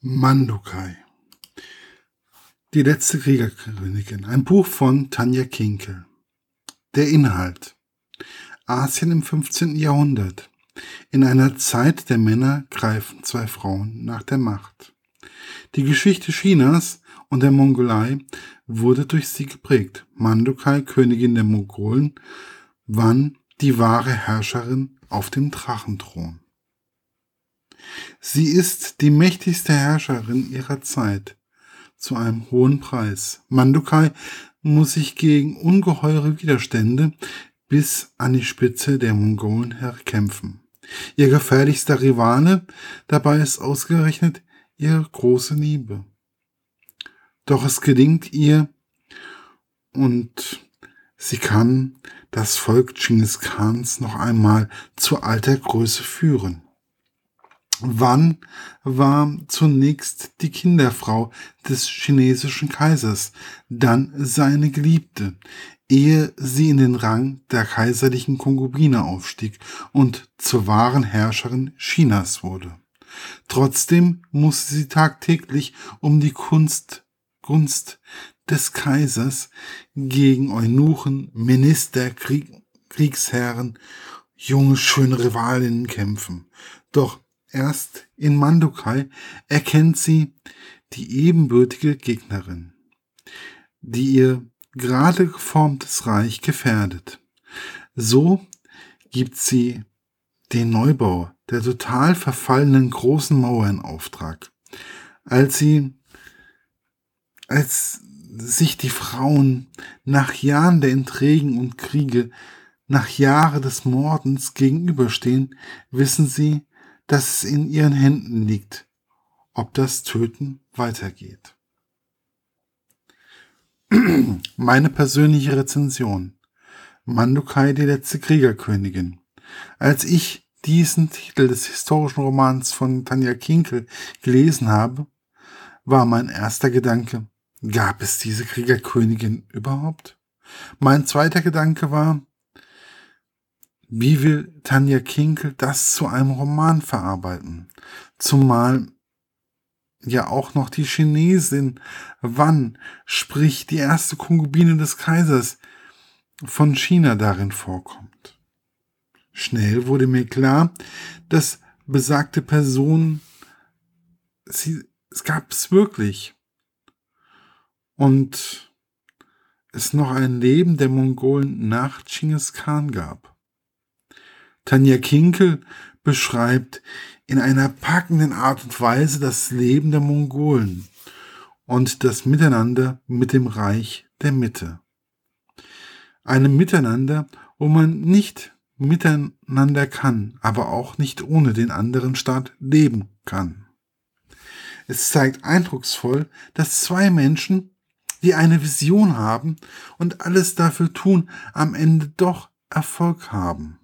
Mandukai. Die letzte Kriegerkönigin. Ein Buch von Tanja Kinkel. Der Inhalt. Asien im 15. Jahrhundert. In einer Zeit der Männer greifen zwei Frauen nach der Macht. Die Geschichte Chinas und der Mongolei wurde durch sie geprägt. Mandukai, Königin der Mongolen, wann die wahre Herrscherin auf dem Drachenthron. Sie ist die mächtigste Herrscherin ihrer Zeit zu einem hohen Preis. Mandukai muss sich gegen ungeheure Widerstände bis an die Spitze der Mongolen herkämpfen. Ihr gefährlichster Rivale dabei ist ausgerechnet ihre große Liebe. Doch es gelingt ihr und sie kann das Volk Genghis Khans noch einmal zu alter Größe führen. Wann war zunächst die Kinderfrau des chinesischen Kaisers, dann seine Geliebte, ehe sie in den Rang der kaiserlichen Konkubine aufstieg und zur wahren Herrscherin Chinas wurde. Trotzdem musste sie tagtäglich um die Kunst, Gunst des Kaisers gegen Eunuchen, Minister, Krieg, Kriegsherren, junge, schöne Rivalinnen kämpfen. Doch Erst in Mandukai erkennt sie die ebenbürtige Gegnerin, die ihr gerade geformtes Reich gefährdet. So gibt sie den Neubau der total verfallenen großen Mauer in Auftrag. Als sie, als sich die Frauen nach Jahren der Intrigen und Kriege, nach Jahren des Mordens gegenüberstehen, wissen sie, dass es in ihren Händen liegt, ob das Töten weitergeht. Meine persönliche Rezension. Mandukai, die letzte Kriegerkönigin. Als ich diesen Titel des historischen Romans von Tanja Kinkel gelesen habe, war mein erster Gedanke, gab es diese Kriegerkönigin überhaupt? Mein zweiter Gedanke war, wie will Tanja Kinkel das zu einem Roman verarbeiten? Zumal ja auch noch die Chinesin Wann, sprich die erste Konkubine des Kaisers von China darin vorkommt. Schnell wurde mir klar, dass besagte Person sie, es gab es wirklich. Und es noch ein Leben der Mongolen nach Chinggis Khan gab. Tanja Kinkel beschreibt in einer packenden Art und Weise das Leben der Mongolen und das Miteinander mit dem Reich der Mitte. Einem Miteinander, wo man nicht miteinander kann, aber auch nicht ohne den anderen Staat leben kann. Es zeigt eindrucksvoll, dass zwei Menschen, die eine Vision haben und alles dafür tun, am Ende doch Erfolg haben.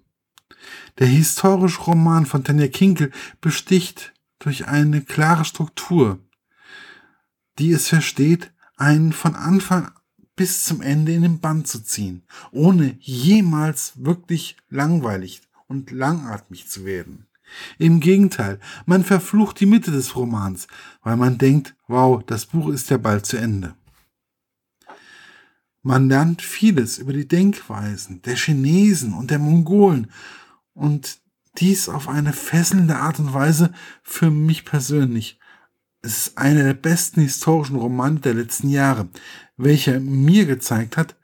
Der historische Roman von Tanja Kinkel besticht durch eine klare Struktur, die es versteht, einen von Anfang bis zum Ende in den Band zu ziehen, ohne jemals wirklich langweilig und langatmig zu werden. Im Gegenteil, man verflucht die Mitte des Romans, weil man denkt, wow, das Buch ist ja bald zu Ende. Man lernt vieles über die Denkweisen der Chinesen und der Mongolen und dies auf eine fesselnde Art und Weise für mich persönlich. Es ist einer der besten historischen Romane der letzten Jahre, welcher mir gezeigt hat,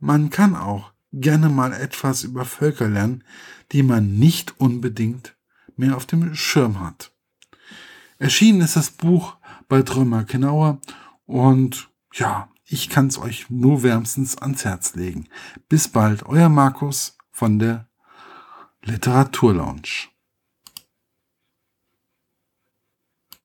man kann auch gerne mal etwas über Völker lernen, die man nicht unbedingt mehr auf dem Schirm hat. Erschienen ist das Buch bei Trömer Knauer und ja, ich kann es euch nur wärmstens ans Herz legen. Bis bald, euer Markus von der Literaturlaunch